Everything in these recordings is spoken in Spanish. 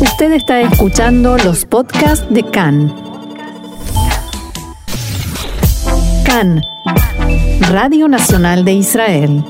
Usted está escuchando los podcasts de CAN. CAN, Radio Nacional de Israel.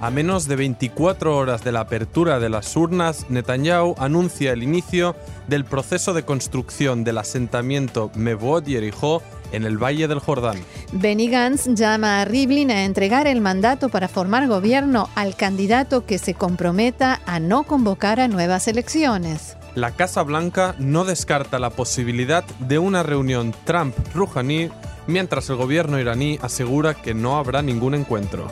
A menos de 24 horas de la apertura de las urnas, Netanyahu anuncia el inicio del proceso de construcción del asentamiento Mevod Yerijó en el Valle del Jordán. Benny Gantz llama a Rivlin a entregar el mandato para formar gobierno al candidato que se comprometa a no convocar a nuevas elecciones. La Casa Blanca no descarta la posibilidad de una reunión Trump-Rouhani mientras el gobierno iraní asegura que no habrá ningún encuentro.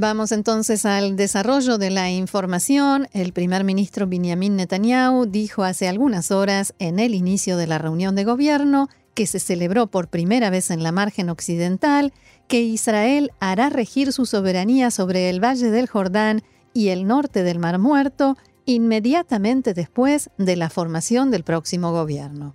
Vamos entonces al desarrollo de la información. El primer ministro Benjamin Netanyahu dijo hace algunas horas en el inicio de la reunión de gobierno que se celebró por primera vez en la margen occidental que Israel hará regir su soberanía sobre el Valle del Jordán y el norte del Mar Muerto inmediatamente después de la formación del próximo gobierno.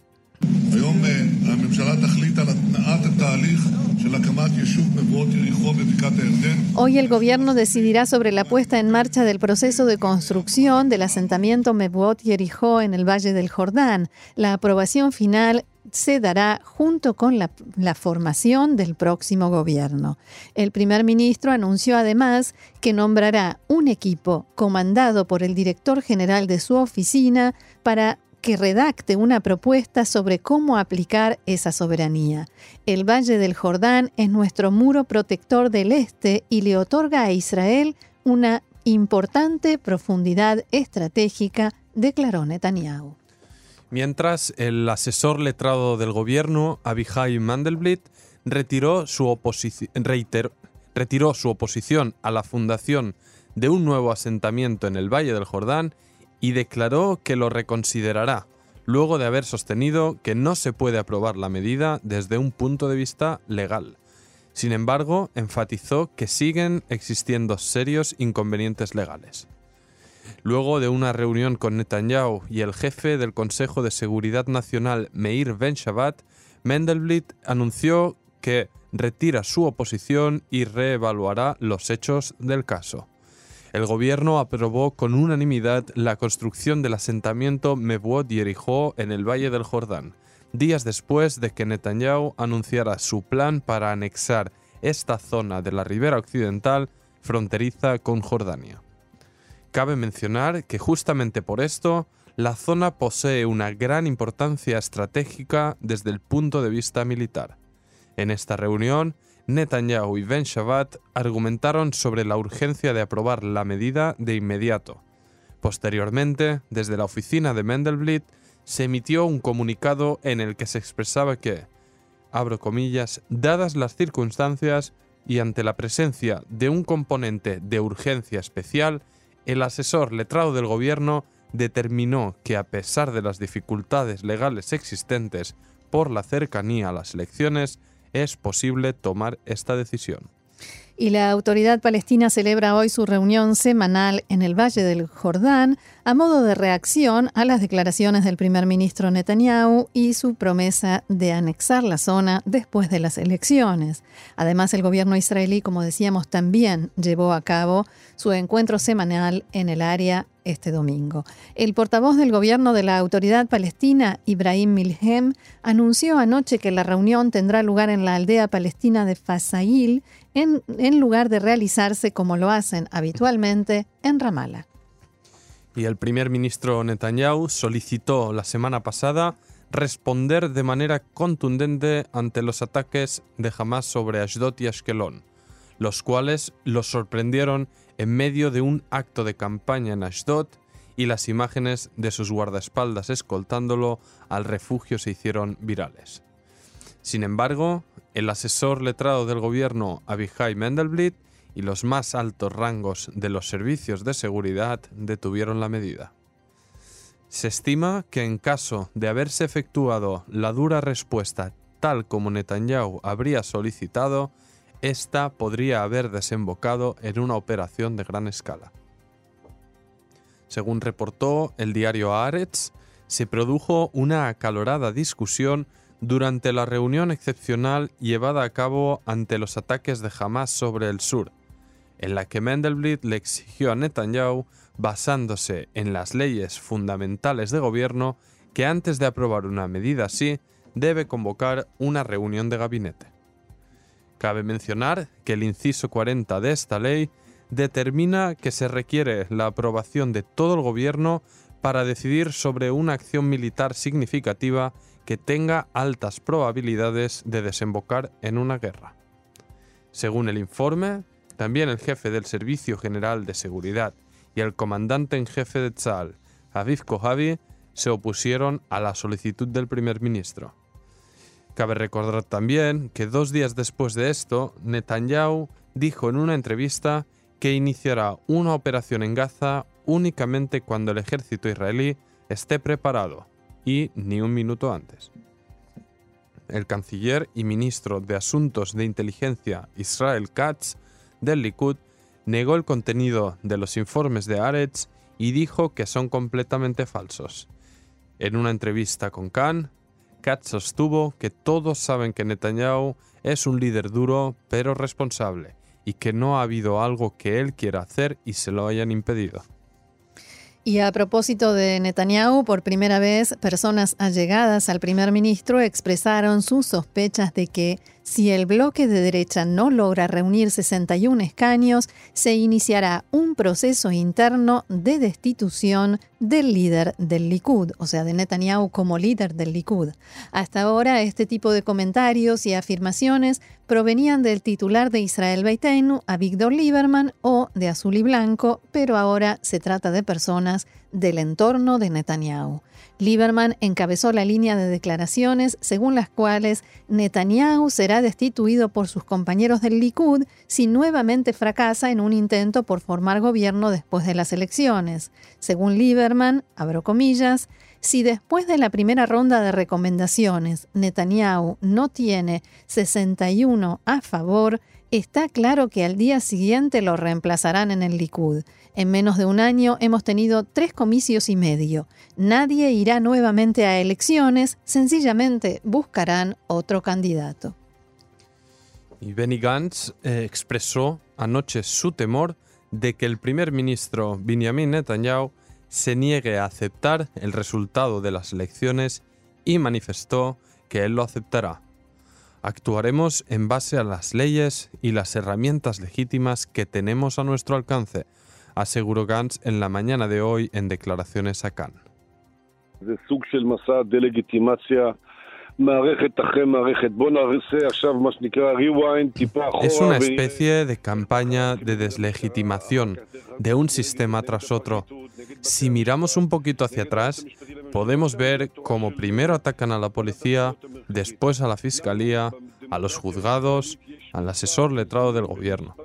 Hoy el gobierno decidirá sobre la puesta en marcha del proceso de construcción del asentamiento Mebot Yerijó en el Valle del Jordán. La aprobación final se dará junto con la, la, formación del próximo gobierno. El primer ministro anunció además que nombrará un equipo comandado por el director general de su oficina para que redacte una propuesta sobre cómo aplicar esa soberanía. El Valle del Jordán es nuestro muro protector del este y le otorga a Israel una importante profundidad estratégica, declaró Netanyahu. Mientras, el asesor letrado del gobierno, Abihai Mandelblit, retiró su, retiró su oposición a la fundación de un nuevo asentamiento en el Valle del Jordán y declaró que lo reconsiderará, luego de haber sostenido que no se puede aprobar la medida desde un punto de vista legal. Sin embargo, enfatizó que siguen existiendo serios inconvenientes legales. Luego de una reunión con Netanyahu y el jefe del Consejo de Seguridad Nacional Meir Ben Shabbat, Mendelblit anunció que retira su oposición y reevaluará los hechos del caso el gobierno aprobó con unanimidad la construcción del asentamiento Mebuot Yerijó en el Valle del Jordán, días después de que Netanyahu anunciara su plan para anexar esta zona de la ribera occidental fronteriza con Jordania. Cabe mencionar que justamente por esto, la zona posee una gran importancia estratégica desde el punto de vista militar. En esta reunión, Netanyahu y Ben Shabbat argumentaron sobre la urgencia de aprobar la medida de inmediato. Posteriormente, desde la oficina de Mendelblit, se emitió un comunicado en el que se expresaba que, abro comillas, dadas las circunstancias y ante la presencia de un componente de urgencia especial, el asesor letrado del gobierno determinó que a pesar de las dificultades legales existentes por la cercanía a las elecciones, es posible tomar esta decisión. Y la autoridad palestina celebra hoy su reunión semanal en el Valle del Jordán a modo de reacción a las declaraciones del primer ministro Netanyahu y su promesa de anexar la zona después de las elecciones. Además, el gobierno israelí, como decíamos, también llevó a cabo su encuentro semanal en el área este domingo. El portavoz del gobierno de la autoridad palestina, Ibrahim Milhem, anunció anoche que la reunión tendrá lugar en la aldea palestina de Fasail, en, lugar de realizarse como lo hacen habitualmente en Ramallah. Y el primer ministro Netanyahu solicitó la semana pasada responder de manera contundente ante los ataques de Hamas sobre Ashdod y Ashkelon, los cuales los sorprendieron en medio de un acto de campaña en Ashdod y las imágenes de sus guardaespaldas escoltándolo al refugio se hicieron virales. Sin embargo, el asesor letrado del gobierno Abihai Mendelblit y los más altos rangos de los servicios de seguridad detuvieron la medida. Se estima que en caso de haberse efectuado la dura respuesta tal como Netanyahu habría solicitado, esta podría haber desembocado en una operación de gran escala. Según reportó el diario Haaretz, se produjo una acalorada discusión durante la reunión excepcional llevada a cabo ante los ataques de Hamas sobre el sur, en la que Mendelblit le exigió a Netanyahu, basándose en las leyes fundamentales de gobierno, que antes de aprobar una medida así, debe convocar una reunión de gabinete. Cabe mencionar que el inciso 40 de esta ley determina que se requiere la aprobación de todo el gobierno para decidir sobre una acción militar significativa que tenga altas probabilidades de desembocar en una guerra. Según el informe, también el jefe del Servicio General de Seguridad y el comandante en jefe de Tzal, Aviv Kojavi, se opusieron a la solicitud del primer ministro. Cabe recordar también que dos días después de esto, Netanyahu dijo en una entrevista que iniciará una operación en Gaza únicamente cuando el ejército israelí esté preparado y ni un minuto antes. El canciller y ministro de Asuntos de Inteligencia Israel Katz del Likud negó el contenido de los informes de Aretz y dijo que son completamente falsos. En una entrevista con Khan, Katz sostuvo que todos saben que Netanyahu es un líder duro pero responsable y que no ha habido algo que él quiera hacer y se lo hayan impedido. Y a propósito de Netanyahu, por primera vez, personas allegadas al primer ministro expresaron sus sospechas de que si el bloque de derecha no logra reunir 61 escaños, se iniciará un proceso interno de destitución del líder del Likud, o sea, de Netanyahu como líder del Likud. Hasta ahora, este tipo de comentarios y afirmaciones provenían del titular de Israel Beiteinu, Avigdor Lieberman, o de Azul y Blanco, pero ahora se trata de personas del entorno de Netanyahu. Lieberman encabezó la línea de declaraciones según las cuales Netanyahu será destituido por sus compañeros del Likud si nuevamente fracasa en un intento por formar gobierno después de las elecciones. Según Lieberman, comillas, si después de la primera ronda de recomendaciones Netanyahu no tiene 61 a favor, está claro que al día siguiente lo reemplazarán en el Likud. En menos de un año hemos tenido tres comicios y medio. Nadie irá nuevamente a elecciones, sencillamente buscarán otro candidato. Y Benny Gantz eh, expresó anoche su temor de que el primer ministro Benjamin Netanyahu se niegue a aceptar el resultado de las elecciones y manifestó que él lo aceptará. Actuaremos en base a las leyes y las herramientas legítimas que tenemos a nuestro alcance, aseguró Gantz en la mañana de hoy en declaraciones a Cannes. Es una especie de campaña de deslegitimación de un sistema tras otro. Si miramos un poquito hacia atrás, podemos ver cómo primero atacan a la policía, después a la fiscalía, a los juzgados, al asesor letrado del gobierno.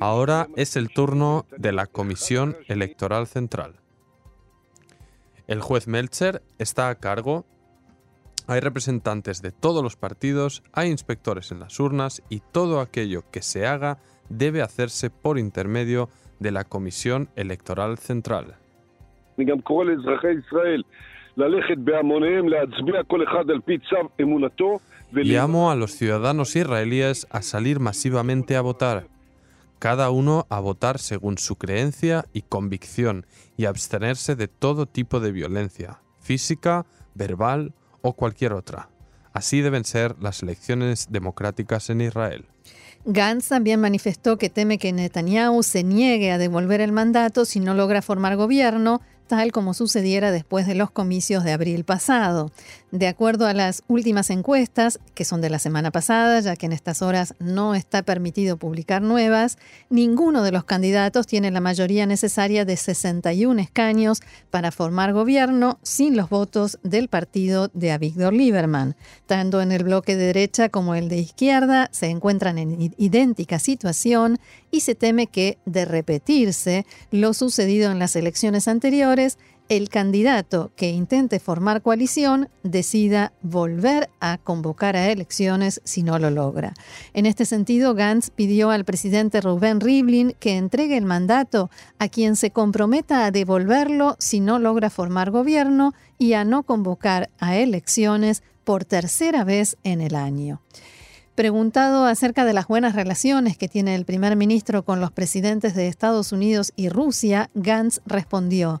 Ahora es el turno de la Comisión Electoral Central. El juez Meltzer está a cargo. Hay representantes de todos los partidos, hay inspectores en las urnas y todo aquello que se haga debe hacerse por intermedio de la Comisión Electoral Central. Llamo a los ciudadanos israelíes a salir masivamente a votar cada uno a votar según su creencia y convicción y abstenerse de todo tipo de violencia, física, verbal o cualquier otra. Así deben ser las elecciones democráticas en Israel. Gantz también manifestó que teme que Netanyahu se niegue a devolver el mandato si no logra formar gobierno tal como sucediera después de los comicios de abril pasado. De acuerdo a las últimas encuestas, que son de la semana pasada, ya que en estas horas no está permitido publicar nuevas, ninguno de los candidatos tiene la mayoría necesaria de 61 escaños para formar gobierno sin los votos del partido de Avigdor Lieberman. Tanto en el bloque de derecha como el de izquierda se encuentran en idéntica situación y se teme que, de repetirse lo sucedido en las elecciones anteriores, el candidato que intente formar coalición decida volver a convocar a elecciones si no lo logra. En este sentido, Gantz pidió al presidente Rubén Rivlin que entregue el mandato a quien se comprometa a devolverlo si no logra formar gobierno y a no convocar a elecciones por tercera vez en el año. Preguntado acerca de las buenas relaciones que tiene el primer ministro con los presidentes de Estados Unidos y Rusia, Gantz respondió,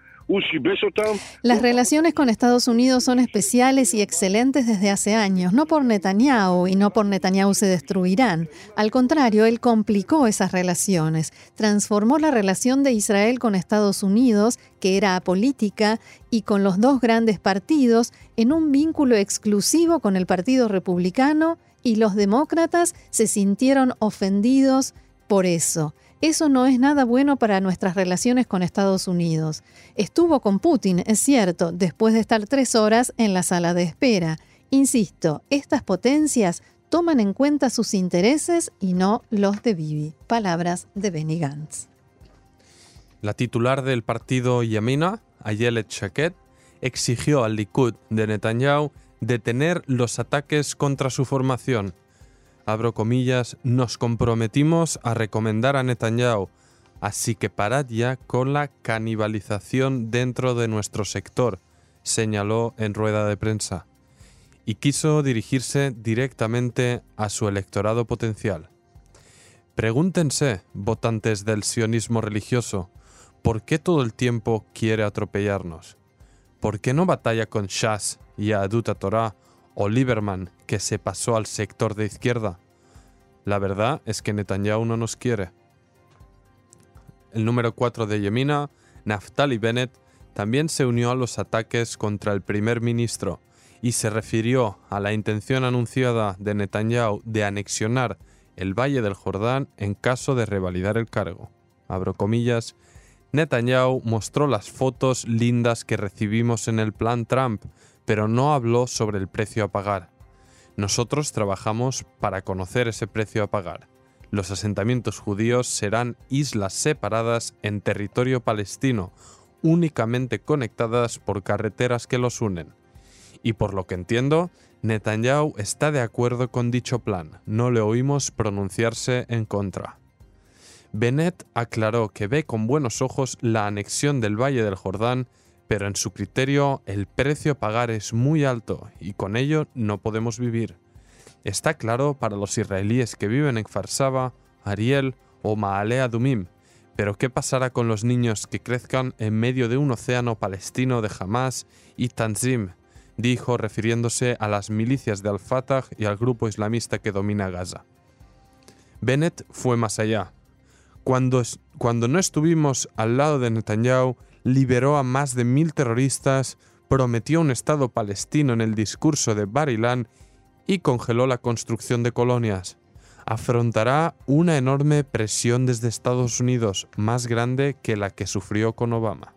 Las relaciones con Estados Unidos son especiales y excelentes desde hace años, no por Netanyahu y no por Netanyahu se destruirán. Al contrario, él complicó esas relaciones, transformó la relación de Israel con Estados Unidos, que era apolítica, y con los dos grandes partidos, en un vínculo exclusivo con el Partido Republicano y los demócratas se sintieron ofendidos por eso. Eso no es nada bueno para nuestras relaciones con Estados Unidos. Estuvo con Putin, es cierto, después de estar tres horas en la sala de espera. Insisto, estas potencias toman en cuenta sus intereses y no los de Bibi. Palabras de Benny Gantz. La titular del partido Yamina, Ayelet Shaked, exigió al Likud de Netanyahu detener los ataques contra su formación comillas, nos comprometimos a recomendar a Netanyahu, así que parad ya con la canibalización dentro de nuestro sector, señaló en rueda de prensa, y quiso dirigirse directamente a su electorado potencial. Pregúntense, votantes del sionismo religioso, ¿por qué todo el tiempo quiere atropellarnos? ¿Por qué no batalla con Shas y Aduta Torah o Lieberman, que se pasó al sector de izquierda. La verdad es que Netanyahu no nos quiere. El número 4 de Yemina, Naftali Bennett, también se unió a los ataques contra el primer ministro y se refirió a la intención anunciada de Netanyahu de anexionar el Valle del Jordán en caso de revalidar el cargo. Abro comillas, Netanyahu mostró las fotos lindas que recibimos en el plan Trump, pero no habló sobre el precio a pagar. Nosotros trabajamos para conocer ese precio a pagar. Los asentamientos judíos serán islas separadas en territorio palestino, únicamente conectadas por carreteras que los unen. Y por lo que entiendo, Netanyahu está de acuerdo con dicho plan, no le oímos pronunciarse en contra. Bennett aclaró que ve con buenos ojos la anexión del Valle del Jordán pero en su criterio el precio a pagar es muy alto y con ello no podemos vivir. Está claro para los israelíes que viven en Farsaba, Ariel o Maalea Dumim, pero ¿qué pasará con los niños que crezcan en medio de un océano palestino de Hamas y Tanzim? dijo refiriéndose a las milicias de Al-Fatah y al grupo islamista que domina Gaza. Bennett fue más allá. Cuando, cuando no estuvimos al lado de Netanyahu, liberó a más de mil terroristas, prometió un Estado palestino en el discurso de Barilán y congeló la construcción de colonias. Afrontará una enorme presión desde Estados Unidos, más grande que la que sufrió con Obama.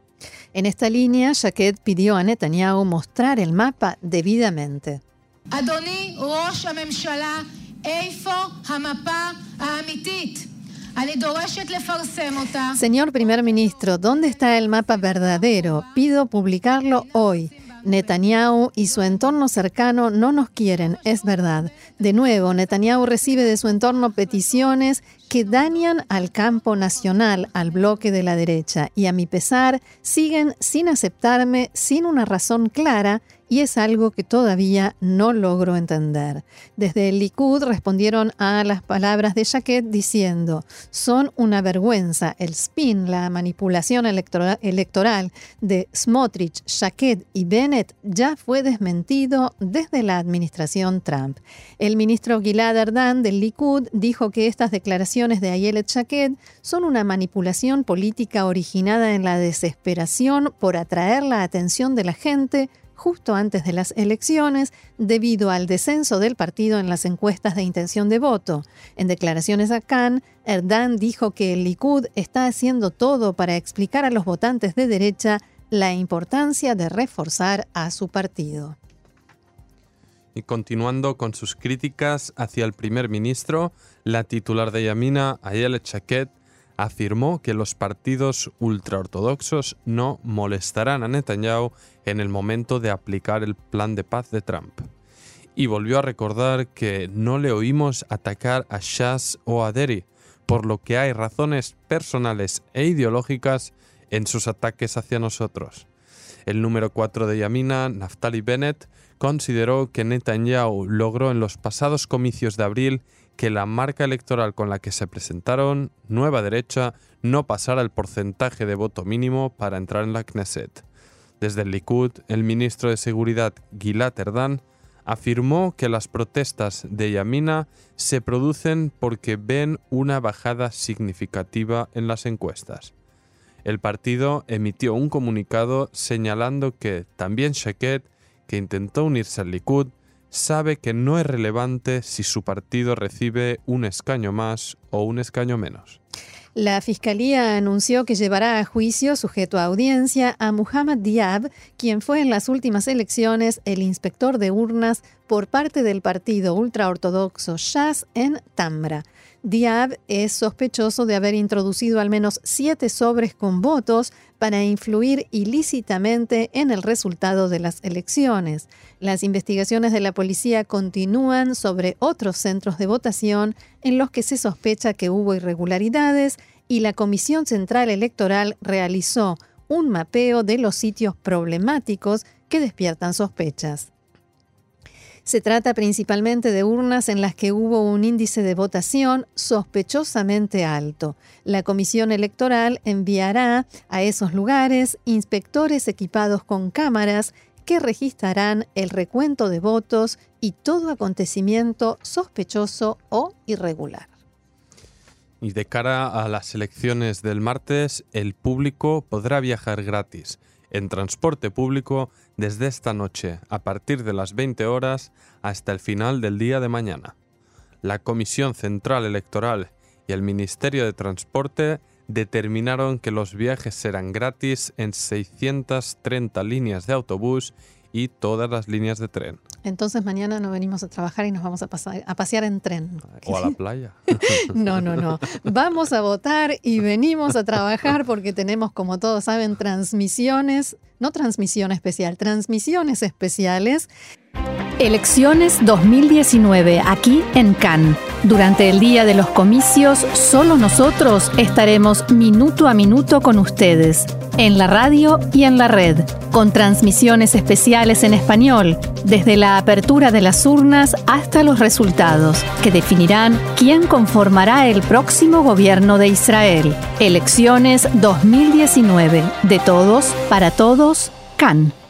En esta línea, Jaquet pidió a Netanyahu mostrar el mapa debidamente. Señor primer ministro, ¿dónde está el mapa verdadero? Pido publicarlo hoy. Netanyahu y su entorno cercano no nos quieren, es verdad. De nuevo, Netanyahu recibe de su entorno peticiones que dañan al campo nacional, al bloque de la derecha, y a mi pesar siguen sin aceptarme, sin una razón clara, y es algo que todavía no logro entender. Desde el Likud respondieron a las palabras de Jaquet diciendo, son una vergüenza el spin, la manipulación electoral de Smotrich, Jaquet y Bennett ya fue desmentido desde la administración Trump. El ministro Gilad Erdan del Likud dijo que estas declaraciones de Ayelet Jaquet son una manipulación política originada en la desesperación por atraer la atención de la gente justo antes de las elecciones debido al descenso del partido en las encuestas de intención de voto. En declaraciones a Cannes, Erdan dijo que el Likud está haciendo todo para explicar a los votantes de derecha la importancia de reforzar a su partido. Y continuando con sus críticas hacia el primer ministro, la titular de Yamina, Ayelet Chaquet, afirmó que los partidos ultraortodoxos no molestarán a Netanyahu en el momento de aplicar el plan de paz de Trump. Y volvió a recordar que no le oímos atacar a Shas o a Deri, por lo que hay razones personales e ideológicas en sus ataques hacia nosotros. El número 4 de Yamina, Naftali Bennett, consideró que Netanyahu logró en los pasados comicios de abril que la marca electoral con la que se presentaron, Nueva Derecha, no pasara el porcentaje de voto mínimo para entrar en la Knesset. Desde el Likud, el ministro de Seguridad Gilad Erdan afirmó que las protestas de Yamina se producen porque ven una bajada significativa en las encuestas. El partido emitió un comunicado señalando que también Sheket, que intentó unirse al Likud, sabe que no es relevante si su partido recibe un escaño más o un escaño menos. La Fiscalía anunció que llevará a juicio, sujeto a audiencia, a Muhammad Diab, quien fue en las últimas elecciones el inspector de urnas por parte del partido ultraortodoxo Shas en Tamra. Diab es sospechoso de haber introducido al menos siete sobres con votos para influir ilícitamente en el resultado de las elecciones. Las investigaciones de la policía continúan sobre otros centros de votación en los que se sospecha que hubo irregularidades y la Comisión Central Electoral realizó un mapeo de los sitios problemáticos que despiertan sospechas. Se trata principalmente de urnas en las que hubo un índice de votación sospechosamente alto. La Comisión Electoral enviará a esos lugares inspectores equipados con cámaras que registrarán el recuento de votos y todo acontecimiento sospechoso o irregular. Y de cara a las elecciones del martes, el público podrá viajar gratis en transporte público desde esta noche a partir de las 20 horas hasta el final del día de mañana. La Comisión Central Electoral y el Ministerio de Transporte determinaron que los viajes serán gratis en 630 líneas de autobús y todas las líneas de tren. Entonces mañana no venimos a trabajar y nos vamos a, pasar, a pasear en tren. O a la playa. no, no, no. Vamos a votar y venimos a trabajar porque tenemos, como todos saben, transmisiones, no transmisión especial, transmisiones especiales. Elecciones 2019 aquí en Cannes. Durante el día de los comicios, solo nosotros estaremos minuto a minuto con ustedes, en la radio y en la red, con transmisiones especiales en español, desde la apertura de las urnas hasta los resultados, que definirán quién conformará el próximo gobierno de Israel. Elecciones 2019, de todos, para todos, Cannes.